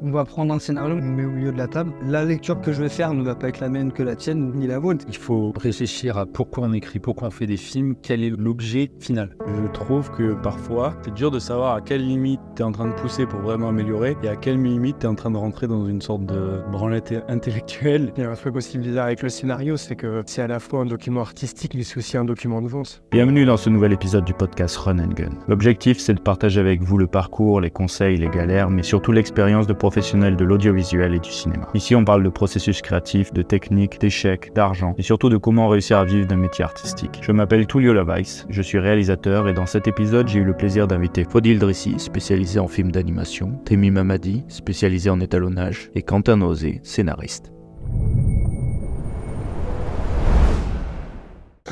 On va prendre un scénario, on le met au milieu de la table. La lecture que je vais faire ne va pas être la mienne que la tienne, ni la vôtre. Il faut réfléchir à pourquoi on écrit, pourquoi on fait des films, quel est l'objet final. Je trouve que parfois, c'est dur de savoir à quelle limite tu es en train de pousser pour vraiment améliorer et à quelle limite tu es en train de rentrer dans une sorte de branlette intellectuelle. Il y a un truc aussi bizarre avec le scénario, c'est que c'est à la fois un document artistique, mais c'est aussi un document de vente. Bienvenue dans ce nouvel épisode du podcast Run and Gun. L'objectif, c'est de partager avec vous le parcours, les conseils, les galères, mais surtout l'expérience de professionnels de l'audiovisuel et du cinéma. Ici, on parle de processus créatif, de technique, d'échecs, d'argent et surtout de comment réussir à vivre d'un métier artistique. Je m'appelle Tullio Lavaïs, je suis réalisateur et dans cet épisode, j'ai eu le plaisir d'inviter Fodil Drissi, spécialisé en films d'animation, Temi Mamadi, spécialisé en étalonnage, et Quentin Nozé, scénariste.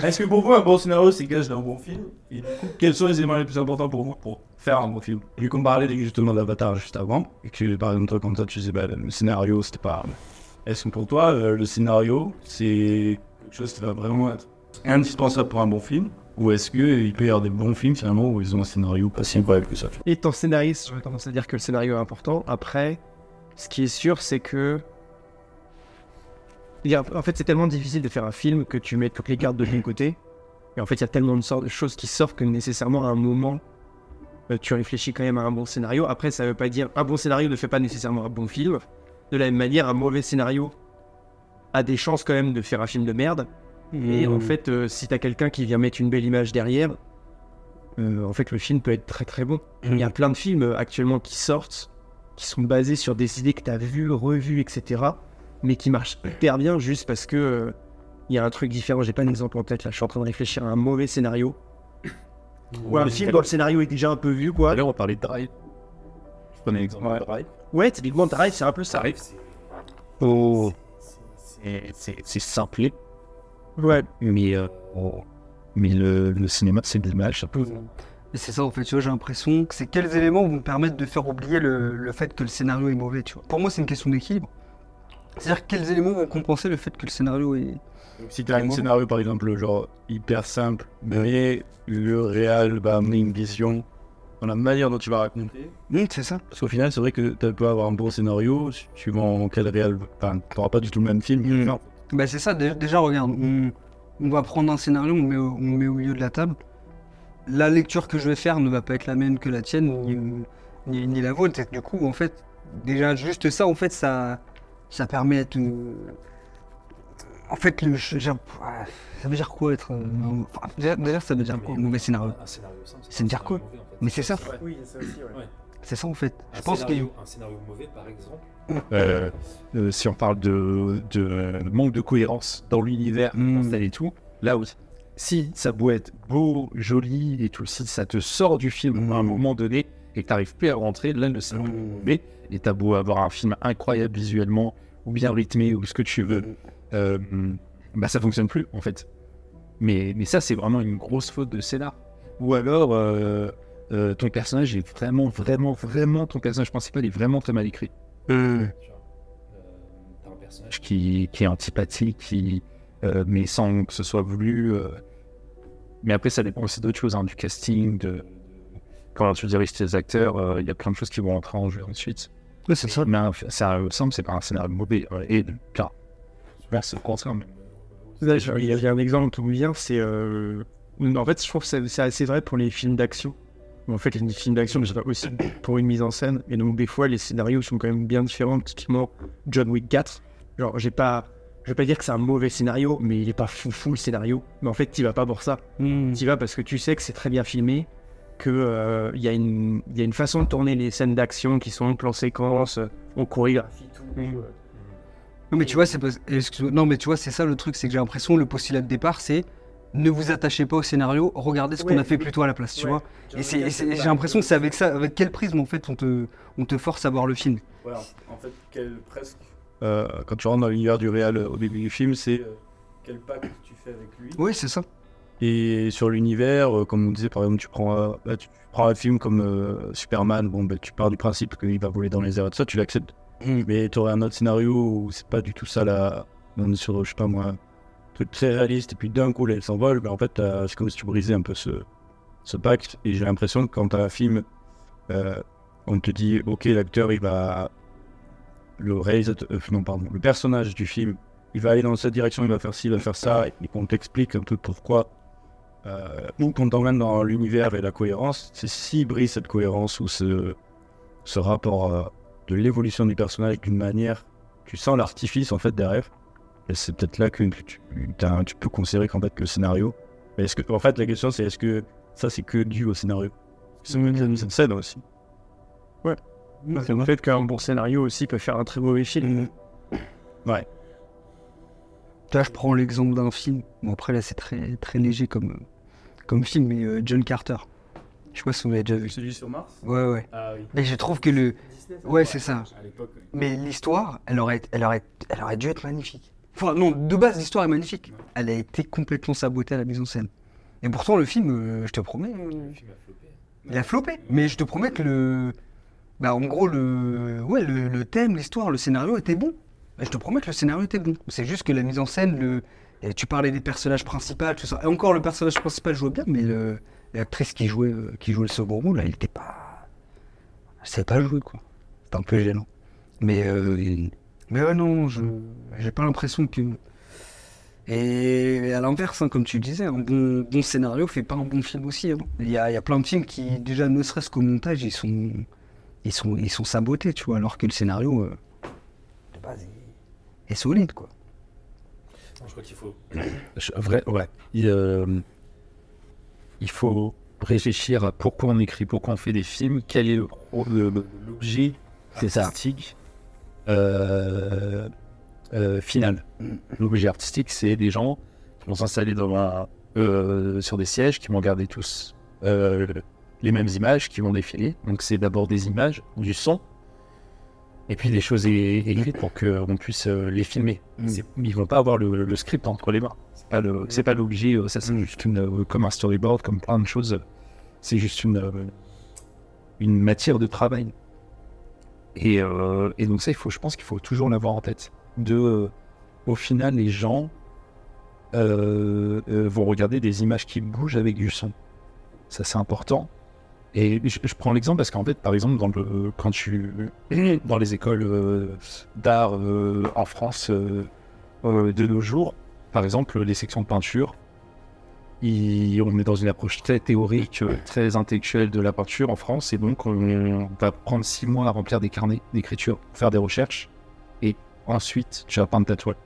Est-ce que pour vous, un bon scénario, c'est gage d'un bon film? Et du coup, quels sont les éléments les plus importants pour vous pour faire un bon film? Vu qu'on parlait justement d'Avatar juste avant, et que par exemple, toi, comme ça, tu disais, bah, le scénario, c'était pas. Est-ce que pour toi, euh, le scénario, c'est quelque chose qui va vraiment être indispensable pour un bon film? Ou est-ce qu'il peut y avoir des bons films finalement où ils ont un scénario pas si incroyable que ça? Et ton scénariste, j'aurais tendance à dire que le scénario est important. Après, ce qui est sûr, c'est que y a- en fait, c'est tellement difficile de faire un film que tu mets toutes les cartes de ton côté. Et en fait, il y a tellement de, sortes de choses qui sortent que nécessairement, à un moment, euh, tu réfléchis quand même à un bon scénario. Après, ça veut pas dire un bon scénario ne fait pas nécessairement un bon film. De la même manière, un mauvais scénario a des chances quand même de faire un film de merde. Et en fait, euh, si t'as quelqu'un qui vient mettre une belle image derrière, euh, en fait, le film peut être très très bon. Il y a plein de films euh, actuellement qui sortent, qui sont basés sur des idées que t'as vues, revues, etc. Mais qui marchent hyper bien juste parce que euh, il y a un truc différent. J'ai pas un exemple en tête là. Je suis en train de réfléchir à un mauvais scénario. Ou un film dont le scénario est déjà un peu vu, quoi. D'ailleurs, on parlait de Drive. Je prenais l'exemple de Drive. Ouais, typiquement, Drive, c'est un peu ça. Oh. C'est- C'est c'est simplé, Ouais. mais, euh, oh. mais le, le cinéma, c'est de l'image. Et c'est ça, en fait, tu vois, j'ai l'impression que c'est quels éléments vont me permettre de faire oublier le, le fait que le scénario est mauvais, tu vois. Pour moi, c'est une question d'équilibre. C'est-à-dire quels éléments vont compenser le fait que le scénario est... Si tu as un scénario par exemple genre hyper simple, mais le réel va amener une vision dans la manière dont tu vas raconter. Hum, c'est ça. Parce qu'au final, c'est vrai que tu peux avoir un bon scénario, suivant quel réel. Enfin, tu n'auras pas du tout le même film. Mm. Non. Bah c'est ça, dé- déjà regarde, on, on va prendre un scénario, on le met, au, on met au milieu de la table. La lecture que je vais faire ne va pas être la mienne que la tienne, ni, ni, ni la vôtre. Et du coup, en fait, déjà juste ça, en fait, ça, ça permet de... En fait, le, ça veut dire quoi être... enfin, déjà, ça veut dire quoi, mauvais scénario? C'est dire quoi? Mais c'est ça, Oui, ça aussi, ouais. c'est ça en fait. Je Un pense que... scénario- Un scénario mauvais, par exemple. Euh, euh, si on parle de, de euh, manque de cohérence dans l'univers Mm. installé et tout, là aussi. Si ça peut être beau, joli et tout, si ça te sort du film à un moment donné et que tu n'arrives plus à rentrer, là le scénario est mauvais. Et t'as beau avoir un film incroyable visuellement, ou bien rythmé, ou ce que tu veux, euh, bah ça fonctionne plus en fait. Mais, mais ça, c'est vraiment une grosse faute de scénar. Ou alors, euh, euh, ton personnage est vraiment, vraiment, vraiment, ton personnage principal est vraiment très mal écrit. Euh, T'as un personnage Qui, qui est antipathique, qui, euh, mais sans que ce soit voulu. Mais après, ça dépend aussi d'autres choses, hein, du casting, de comment tu diriges tes acteurs. Il y a plein de choses qui vont entrer en jeu ensuite. Ouais, c'est ça. Mais un scénario simple, c'est pas un scénario mauvais. ouais. Et car, c'est le contraire. Il y a- il y a un exemple qui me vient, c'est. euh, En fait, je trouve que c'est- c'est assez vrai pour les films d'action. En fait, les films d'action, déjà aussi pour une mise en scène. Et donc, des fois, les scénarios sont quand même bien différents. Typiquement, John Wick 4. Genre, j'ai pas. Je vais pas dire que c'est un mauvais scénario, mais il est pas fou fou le scénario. Mais en fait, t'y vas pas pour ça. Hum. T'y vas parce que tu sais que c'est très bien filmé, que euh, y, a une- il y a une façon de tourner les scènes d'action qui sont en plan séquence, euh, on chorégraphie tout. euh, Non mais tu vois, c'est pas... excuse-moi. Non mais tu vois, c'est ça le truc, c'est que j'ai l'impression le postulat de départ, c'est ne vous attachez pas au scénario, regardez ce qu'on a fait plutôt à la place, tu Ouais. vois. Et, j'ai l'impression que c'est avec ça, avec quel prisme en fait on te, on te force à voir le film? Voilà, en fait, quel presque. Euh, quand tu rentres dans l'univers du réel euh, au début du film, c'est euh, quel pacte tu fais avec lui? Oui, c'est ça. Et sur l'univers, euh, comme on disait, par exemple, tu prends, euh, bah, tu prends un film comme euh, Superman, bon, bah, tu pars du principe qu'il va voler dans les airs et tout ça, tu l'acceptes. Mais tu aurais un autre scénario où c'est pas du tout ça là. On est sur, je sais pas moi, un truc très réaliste, et puis d'un coup, là, elle s'envole, bah, en fait, c'est comme si tu brisais un peu ce, ce pacte. Et j'ai l'impression que quand t'as un film, euh, on te dit, ok, l'acteur, il va le réalisateur, euh, non pardon, le personnage du film, il va aller dans cette direction, il va faire ci, il va faire ça, et qu'on t'explique un peu pourquoi. Euh, ou qu'on t'emmène dans l'univers et la cohérence, c'est s'il brise cette cohérence ou ce, ce rapport euh, de l'évolution du personnage d'une manière, tu sens l'artifice en fait derrière. Et c'est peut-être là que tu, peux considérer qu'en fait le scénario. Mais est-ce que, en fait, la question c'est est-ce que ça c'est que dû au scénario? C'est une scène aussi. C'est le fait qu'un bon scénario aussi peut faire un très mauvais film. Ouais. Là, je prends l'exemple d'un film. Bon, après, là, c'est très, très léger comme, comme film, mais euh, John Carter. Je sais pas si vous l'avez déjà vu. Celui sur Mars Ouais, ouais. Ah oui. Mais je trouve que le. Ouais, c'est ça. À l'époque. oui. Mais l'histoire, elle aurait, elle, aurait, elle aurait dû être magnifique. Enfin, non, de base, l'histoire est magnifique. Elle a été complètement sabotée à la mise en scène. Et pourtant, le film, euh, je te promets, euh, Le film a floppé. il a floppé. Mais je te promets que le. Bah, en gros, le, ouais, le, le thème, l'histoire, le scénario était bon. Et je te promets que le scénario était bon. C'est juste que la mise en scène, le... tu parlais des personnages principaux, tout ça. Et encore, le personnage principal jouait bien, mais le... l'actrice qui jouait, euh, qui jouait le second rôle, là, elle était pas. Elle savait pas jouer, quoi. C'était un peu gênant. Mais, euh, mais ouais, non, je j'ai pas l'impression que. Et à l'inverse, hein, comme tu disais, un bon, bon scénario fait pas un bon film aussi. hein. Il y, a, il y a plein de films qui, déjà, ne serait-ce qu'au montage, ils sont, ils sont, ils sont sabotés, tu vois, alors que le scénario, euh, est solide, quoi. Je crois qu'il faut. Je- vrai, ouais. Il, euh, il faut réfléchir à pourquoi on écrit, pourquoi on fait des films, quel est le- le- l'objet artistique euh, euh, final. L'objet artistique, c'est des gens qui vont s'installer dans un, euh, sur des sièges, qui vont regarder tous euh, les mêmes images, qui vont défiler. Donc c'est d'abord des images, du son, et puis des choses écrites pour qu'on puisse euh, les filmer. C'est- Ils vont pas avoir le, le script entre les mains. C'est pas l'objet. euh, Ça c'est juste une, euh, comme un storyboard, comme plein de choses. C'est juste une, une matière de travail. Et, euh, et donc ça, il faut, je pense qu'il faut toujours l'avoir en tête. De, euh, au final, les gens euh, vont regarder des images qui bougent avec du son. Ça c'est important. Et je, prends l'exemple parce qu'en fait, par exemple, dans le, quand tu dans les écoles euh, d'art euh, en France euh, de nos jours, par exemple, les sections de peinture, on est dans une approche très théorique, très intellectuelle de la peinture en France, et donc on va prendre six mois à remplir des carnets d'écriture, faire des recherches, et ensuite tu vas peindre ta toile.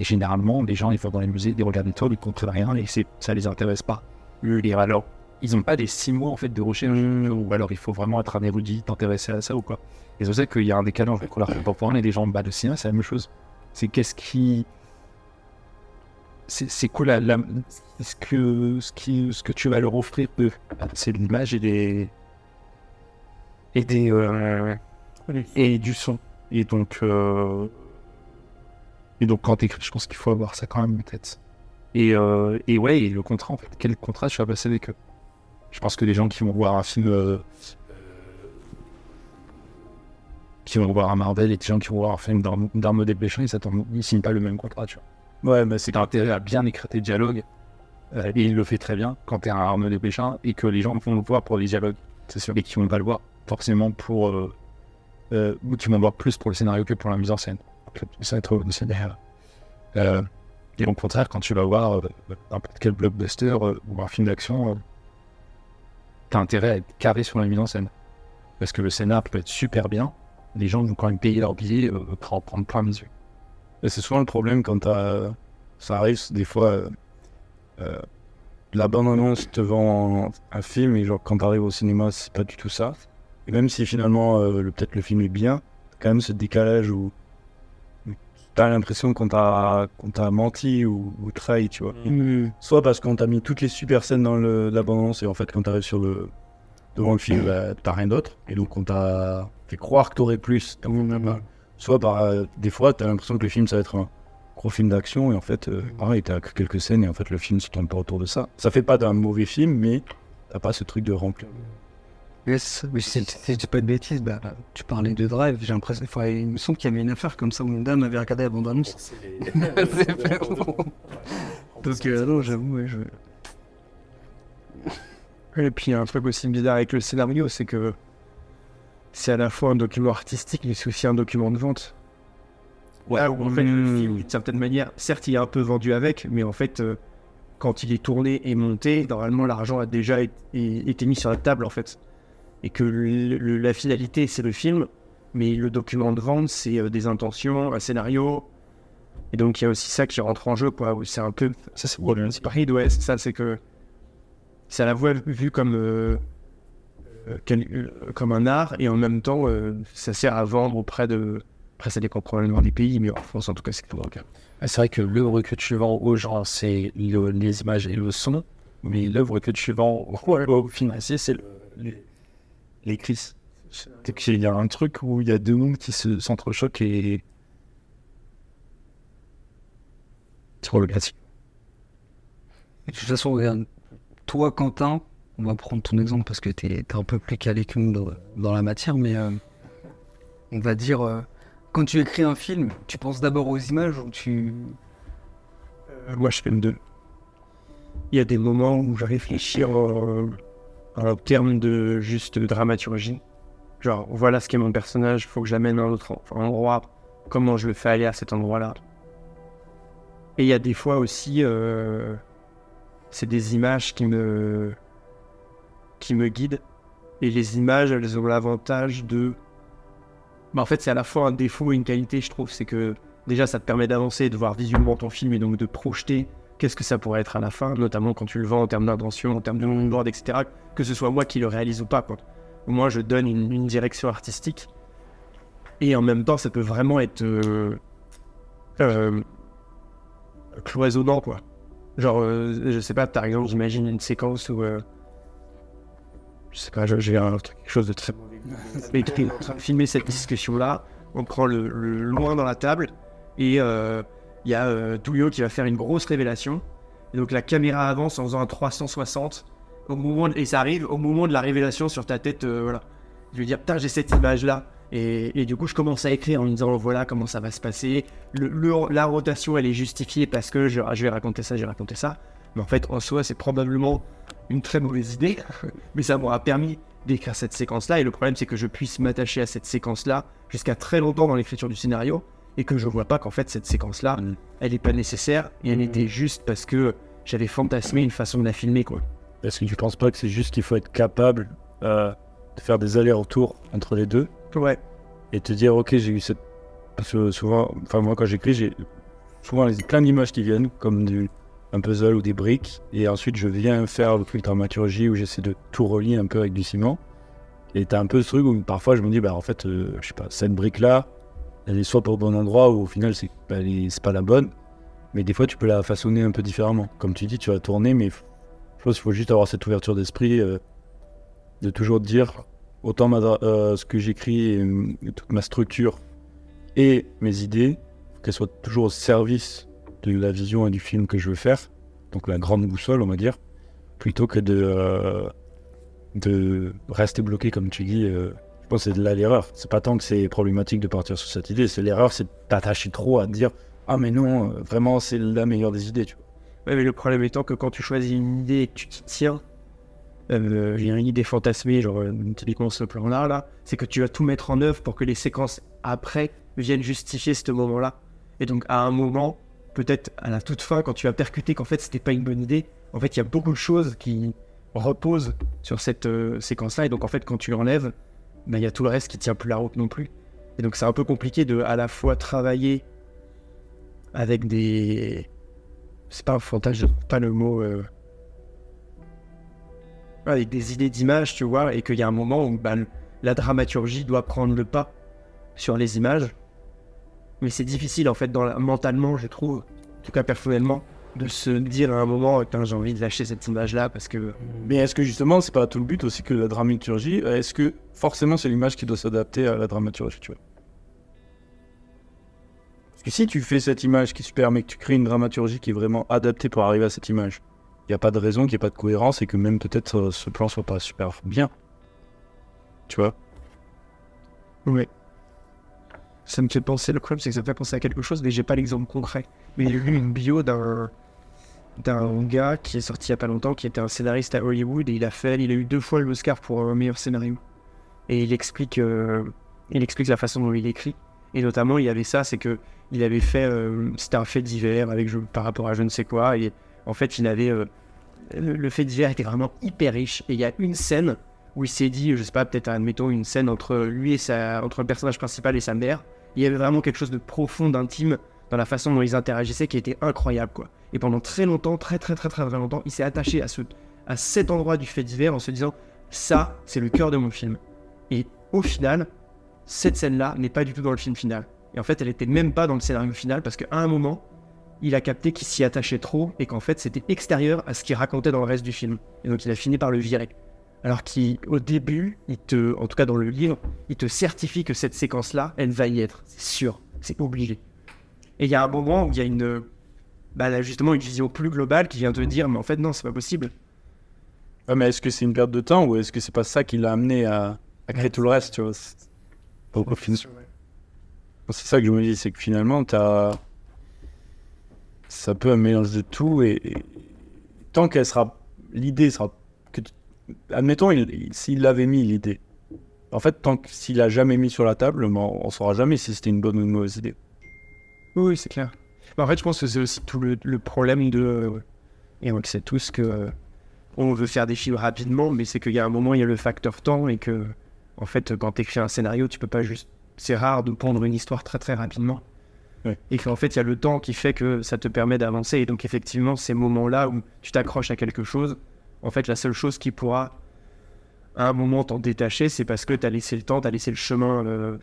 Et généralement, les gens ils vont dans les musées, ils regardent les toiles, ils comprennent rien, et ça les intéresse pas. Et alors, ils n'ont pas les six mois en fait de recherche, ou alors il faut vraiment être un érudit, t'intéresser à ça ou quoi. Et c'est pour ça qu'il y a un décalage entre l'art contemporain et les gens, bah le cinéma c'est la même chose. C'est qu'est-ce qui c'est quoi la, la- ce que ce qui ce que tu vas leur offrir eux c'est de l'image et des et des euh, et du son. Et donc euh, et donc quand t'écris je pense qu'il faut avoir ça quand même en tête et euh, et ouais et le contrat en fait quel contrat tu vas passer avec eux? Je pense que les gens qui vont voir un film euh, qui vont voir un Marvel et des gens qui vont voir un film d'Arnaud Desplechin ils ils signent pas le même contrat tu vois Ouais, mais c'est c'est intérêt à bien écrire tes dialogues. euh, et il le fait très bien quand t'es un Arnaud Desplechin et que les gens vont le voir pour les dialogues. C'est sûr. Et qui vont pas le voir forcément pour. Euh, euh, ou qui vont le voir plus pour le scénario que pour la mise en scène. Ça va être scénario. Euh, et au contraire, quand tu vas voir euh, n'importe quel blockbuster euh, ou un film d'action, euh, intérêt à être carré sur la mise en scène. Parce que le scénar peut être super bien, les gens vont quand même payer leur billet euh, pour en prendre plein les yeux. Et c'est souvent le problème quand t'as- ça arrive des fois. euh, euh, la bande-annonce te vend un film et genre quand t'arrives au cinéma, c'est pas du tout ça. Et même si finalement euh, le- peut-être le film est bien, quand même ce décalage où t'as l'impression qu'on t'a qu'on t'a menti ou, ou trahi, tu vois. Soit parce qu'on t'a mis toutes les super scènes dans le, la bande-annonce et en fait quand t'arrives sur le devant le film, bah, t'as rien d'autre. Et donc on t'a fait croire que t'aurais plus. Soit par euh, des fois t'as l'impression que le film ça va être un gros film d'action et en fait euh, pareil t'as que quelques scènes et en fait le film se tourne pas autour de ça. Ça fait pas d'un mauvais film mais t'as pas ce truc de remplir. Yes, mais si je dis pas de bêtises, bah, tu parlais de Drive, j'ai l'impression, enfin, il me semble qu'il y avait une affaire comme ça où une dame avait regardé la bande-annonce. C'est bon. Donc, euh, non, j'avoue, ouais, je... Et puis il y a un truc aussi bizarre avec le scénario, c'est que c'est à la fois un document artistique, mais c'est aussi un document de vente. Là où en fait, le Mmh. film, d'une certaine manière, certes, il est un peu vendu avec, mais en fait, euh, quand il est tourné et monté, normalement, l'argent a déjà été, été mis sur la table, en fait. Et que le- le- la finalité, c'est le film, mais le document de vente, c'est euh, des intentions, un scénario. Et donc, il y a aussi ça qui rentre en jeu, quoi. C'est un peu. Ça, c'est C'est pareil, ouais, c'est ça, c'est que. C'est à la fois vu comme. euh, euh, quel- comme un art, et en même temps, euh, ça sert à vendre auprès de. Après, ça dépend probablement des pays, mais en France, en tout cas, c'est toujours le cas. Ah, C'est vrai que l'œuvre que tu vends aux gens, c'est le- les images et le son, mais l'œuvre que tu vends au, au financier, c'est le- les, les cris. C'est qu'il y a un truc où il y a deux mondes qui se- s'entrechoquent et. C'est problématique. De toute façon, regarde, toi, Quentin, on va prendre ton exemple parce que tu es, un peu plus calé que nous dans, dans la matière, mais euh, on va dire, euh, quand tu écris un film, tu penses d'abord aux images ou tu. Euh, moi, je fais le deux. Il y a des moments où je réfléchis en, en termes de juste dramaturgie. Genre, voilà ce qu'est mon personnage, faut que j'amène à un autre en- endroit. Comment je le fais aller à cet endroit-là? Et il y a des fois aussi, euh, c'est des images qui me, qui me guident. Et les images, elles ont l'avantage de. Bah, en fait, c'est à la fois un défaut et une qualité, je trouve. C'est que déjà, ça te permet d'avancer, de voir visuellement ton film et donc de projeter qu'est-ce que ça pourrait être à la fin, notamment quand tu le vends en termes d'intention, en termes de longboard, etc. Que ce soit moi qui le réalise ou pas. Quoi. Au moins, je donne une, une direction artistique. Et en même temps, ça peut vraiment être euh, euh, cloisonnant, quoi. Genre, euh, je sais pas, par exemple, j'imagine une séquence où. je sais pas, j'ai un truc- quelque chose de très mauvais. Mais qui est en train de filmer cette discussion-là. On prend le, le loin dans la table et il y a euh, Touyo qui va faire une grosse révélation. Et donc la caméra avance en faisant un 360 au moment et ça arrive au moment de la révélation sur ta tête. euh, voilà. Je vais dire, putain, j'ai cette image-là. Et, et du coup, je commence à écrire en me disant, voilà comment ça va se passer. La rotation, elle est justifiée parce que je, je vais raconter ça, je vais raconter ça. Mais en fait, en soi, c'est probablement une très mauvaise idée. Mais ça m'aura permis d'écrire cette séquence-là. Et le problème, c'est que je puisse m'attacher à cette séquence-là jusqu'à très longtemps dans l'écriture du scénario. Et que je vois pas qu'en fait, cette séquence-là, Mm. elle n'est pas nécessaire. Et elle était juste parce que j'avais fantasmé une façon de la filmer, quoi. Est-ce que tu penses pas que c'est juste qu'il faut être capable euh, de faire des allers-retours entre les deux Ouais. et te dire ok j'ai eu cette parce que souvent enfin moi quand j'écris j'ai souvent les- plein d'images qui viennent comme du un puzzle ou des briques et ensuite je viens faire le truc de dramaturgie où j'essaie de tout relier un peu avec du ciment et t'as un peu ce truc où parfois je me dis bah en fait euh, je sais pas cette brique là elle est soit pas au bon endroit ou au final c'est c'est pas la bonne mais des fois tu peux la façonner un peu différemment comme tu dis tu vas tourner mais je pense qu'il faut juste avoir cette ouverture d'esprit euh, de toujours dire autant euh, ce que j'écris euh, toute ma structure et mes idées, qu'elles soient toujours au service de la vision et du film que je veux faire, donc la grande boussole, on va dire, plutôt que de, euh, de rester bloqué, comme tu dis. Je pense que c'est de là l'erreur. C'est pas tant que c'est problématique de partir sur cette idée, c'est l'erreur, c'est de t'attacher trop à dire Ah, mais non, euh, vraiment, c'est la meilleure des idées, tu vois. Ouais, mais le problème étant que quand tu choisis une idée et que tu t'y tiens, euh, j'ai une idée fantasmée, genre euh, typiquement ce plan-là, là, c'est que tu vas tout mettre en œuvre pour que les séquences après viennent justifier ce moment-là. Et donc à un moment, peut-être à la toute fin, quand tu vas percuter qu'en fait c'était pas une bonne idée, en fait il y a beaucoup de choses qui reposent sur cette séquence-là, et donc en fait quand tu l'enlèves, ben, il y a tout le reste qui tient plus la route non plus. Et donc c'est un peu compliqué de à la fois travailler avec des c'est pas un fantasme, pas le mot. euh, Avec des idées d'image, tu vois, et qu'il y a un moment où le- la dramaturgie doit prendre le pas sur les images. Mais c'est difficile, en fait, dans mentalement, je trouve, en tout cas personnellement, de se dire à un moment, Putain, j'ai envie de lâcher cette image-là parce que. Mais est-ce que justement, c'est pas tout le but aussi que la dramaturgie Est-ce que forcément c'est l'image qui doit s'adapter à la dramaturgie, tu vois? Parce que si tu fais cette image qui est super, mais que tu crées une dramaturgie qui est vraiment adaptée pour arriver à cette image, il n'y a pas de raison qu'il n'y ait pas de cohérence et que même peut-être euh, ce plan soit pas super bien. Tu vois? Ouais. Ça me fait penser, le problème c'est que ça me fait penser à quelque chose, mais j'ai pas l'exemple concret. Mais j'ai lu une bio d'un d'un gars qui est sorti il y a pas longtemps, qui était un scénariste à Hollywood et il a fait, il a eu deux fois l'Oscar pour un meilleur scénario. Et il explique, euh, il explique la façon dont il écrit. Et notamment, il y avait ça, c'est que il avait fait, euh, c'était un fait divers avec par rapport à je ne sais quoi. Et en fait, il avait euh, le, le fait divers était vraiment hyper riche. Et il y a une scène où il s'est dit, je sais pas, peut-être admettons une scène entre lui et sa, entre le personnage principal et sa mère. Il y avait vraiment quelque chose de profond, d'intime dans la façon dont ils interagissaient qui était incroyable, quoi. Et pendant très longtemps, très très très très très longtemps, il s'est attaché à ce, à cet endroit du fait divers en se disant, ça, c'est le cœur de mon film. Et au final, cette scène-là n'est pas du tout dans le film final. Et en fait, elle était même pas dans le scénario final parce qu'à un moment, il a capté qu'il s'y attachait trop et qu'en fait, c'était extérieur à ce qu'il racontait dans le reste du film. Et donc, il a fini par le virer. Alors qu'au début, il te, en tout cas dans le livre, il te certifie que cette séquence-là, elle va y être. C'est sûr, c'est obligé. Et il y a un moment où il y a une, bah là, justement, une vision plus globale qui vient te dire, mais en fait, non, c'est pas possible. Ouais, mais est-ce que c'est une perte de temps ou est-ce que c'est pas ça qui l'a amené à, à créer tout le reste, tu vois? C'est- Au- au final- C'est ça que je me dis, c'est que finalement, t'as... ça peut un mélange de tout et, et tant qu'elle sera. L'idée sera. Que tu- Admettons, il- il- s'il l'avait mis l'idée. En fait, tant que s'il a jamais mis sur la table, ben, on saura jamais si c'était une bonne ou une mauvaise idée. Oui, c'est clair. Mais en fait, je pense que c'est aussi tout le, le problème de. et on le sait tous que. euh, on veut faire des films rapidement, mais c'est qu'il y a un moment, il y a le facteur temps et que. En fait, quand tu écris un scénario, tu peux pas juste. C'est rare de pondre une histoire très très rapidement. Ouais. Et qu'en fait, il y a le temps qui fait que ça te permet d'avancer. Et donc, effectivement, ces moments-là où tu t'accroches à quelque chose, en fait, la seule chose qui pourra à un moment t'en détacher, c'est parce que tu as laissé le temps, tu as laissé le chemin, euh,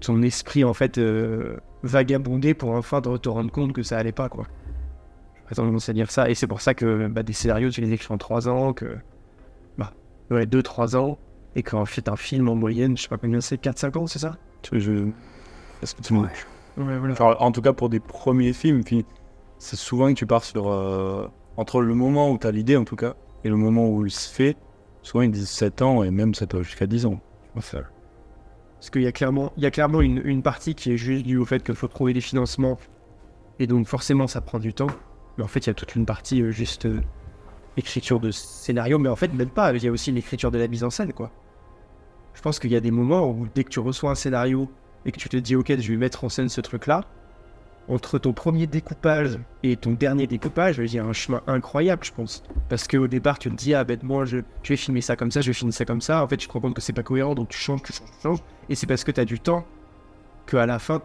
ton esprit, en fait, euh, vagabonder pour enfin te, te rendre compte que ça allait pas, quoi. J'aurais tendance à dire ça. Et c'est pour ça que bah, des scénarios, tu les écris en 3 ans, que. Bah, ouais, 2-3 ans. Et qu'en fait, un film en moyenne, je sais pas combien c'est, 4-5 ans, c'est ça? Je... Est-ce que tu me- Ouais, voilà. Genre, en tout cas, pour des premiers films, puis c'est souvent que tu pars sur. euh, entre le moment où tu as l'idée, en tout cas, et le moment où il se fait, souvent ils disent 7 ans, et même ça peut jusqu'à 10 ans. Parce qu'il y a clairement, il y a clairement une, partie qui est juste due au fait qu'il faut trouver des financements. Et donc forcément ça prend du temps. Mais en fait il y a toute une partie euh, juste euh, écriture de scénario. Mais en fait même pas, il y a aussi l'écriture de la mise en scène quoi. Je pense qu'il y a des moments où dès que tu reçois un scénario et que tu te dis ok je vais mettre en scène ce truc là, entre ton premier découpage et ton dernier découpage, il y a un chemin incroyable je pense. Parce qu'au départ tu te dis ah ben moi je, je vais filmer ça comme ça, je vais filmer ça comme ça. En fait tu te rends compte que c'est pas cohérent donc tu changes, tu changes, tu changes. Et c'est parce que tu as du temps qu'à la fin,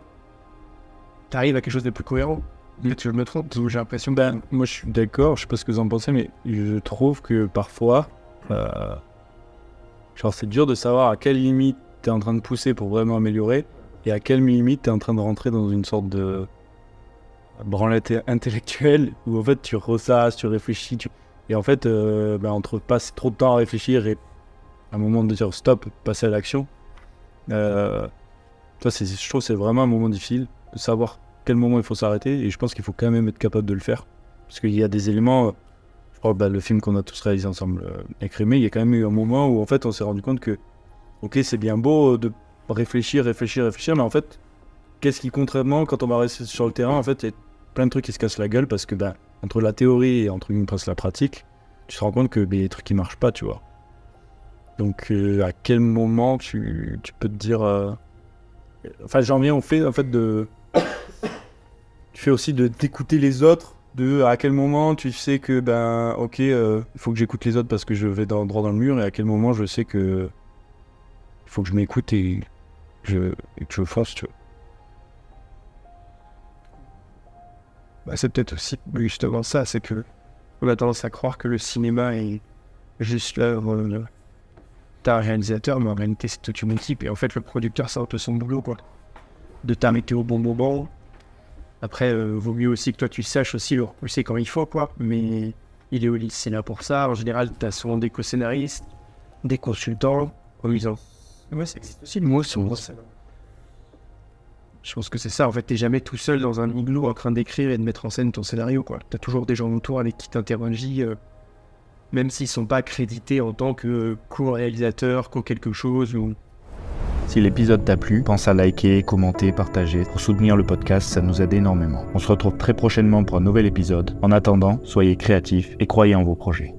tu arrives à quelque chose de plus cohérent. Peut-être que je me trompe, j'ai l'impression que. Ben, moi je suis d'accord, je sais pas ce que vous en pensez, mais je trouve que parfois, euh, genre c'est dur de savoir à quelle limite tu es en train de pousser pour vraiment améliorer, et à quelle limite tu es en train de rentrer dans une sorte de branlette intellectuelle, où en fait tu ressasses, tu réfléchis, et en fait, euh, ben, entre passer trop de temps à réfléchir et un moment de dire stop, passer à l'action, euh, je trouve que c'est vraiment un moment difficile de savoir quel moment il faut s'arrêter et je pense qu'il faut quand même être capable de le faire. Parce qu'il y a des éléments euh, je crois bah, le film qu'on a tous réalisé ensemble euh, Écrémé il y a quand même eu un moment où en fait on s'est rendu compte que ok c'est bien beau de réfléchir réfléchir réfléchir mais en fait qu'est-ce qui contrairement quand on va rester sur le terrain en fait a plein de trucs qui se cassent la gueule parce que bah, entre la théorie et entre presque la pratique tu te rends compte que bah, des trucs qui marchent pas tu vois. Donc euh, à quel moment tu, tu peux te dire euh, enfin j'en viens au fait en fait de tu fais aussi de d'écouter les autres de à quel moment tu sais que ben ok euh, il faut que j'écoute les autres parce que je vais dans, droit dans le mur et à quel moment je sais que il faut que je m'écoute et, je, et que je fonce tu vois Bah, c'est peut-être aussi justement ça, c'est que on a tendance à croire que le cinéma est juste l'œuvre euh, d'un réalisateur, mais en réalité c'est toute une équipe. Et en fait, le producteur, c'est un son boulot, quoi. De t'arrêter au bon moment. Après, euh, vaut mieux aussi que toi tu saches aussi le repousser quand il faut, quoi. Mais il est au lycée là pour ça. En général, t'as souvent des co-scénaristes, des consultants. Ouais, c'est existe aussi le mot sur je pense que c'est ça, en fait, t'es jamais tout seul dans un igloo en train d'écrire et de mettre en scène ton scénario, quoi. T'as toujours des gens autour avec qui t'interrogent, euh, même s'ils sont pas crédités en tant que euh, co-réalisateur, co-quelque chose, ou... Si l'épisode t'a plu, pense à liker, commenter, partager. Pour soutenir le podcast, ça nous aide énormément. On se retrouve très prochainement pour un nouvel épisode. En attendant, soyez créatifs et croyez en vos projets.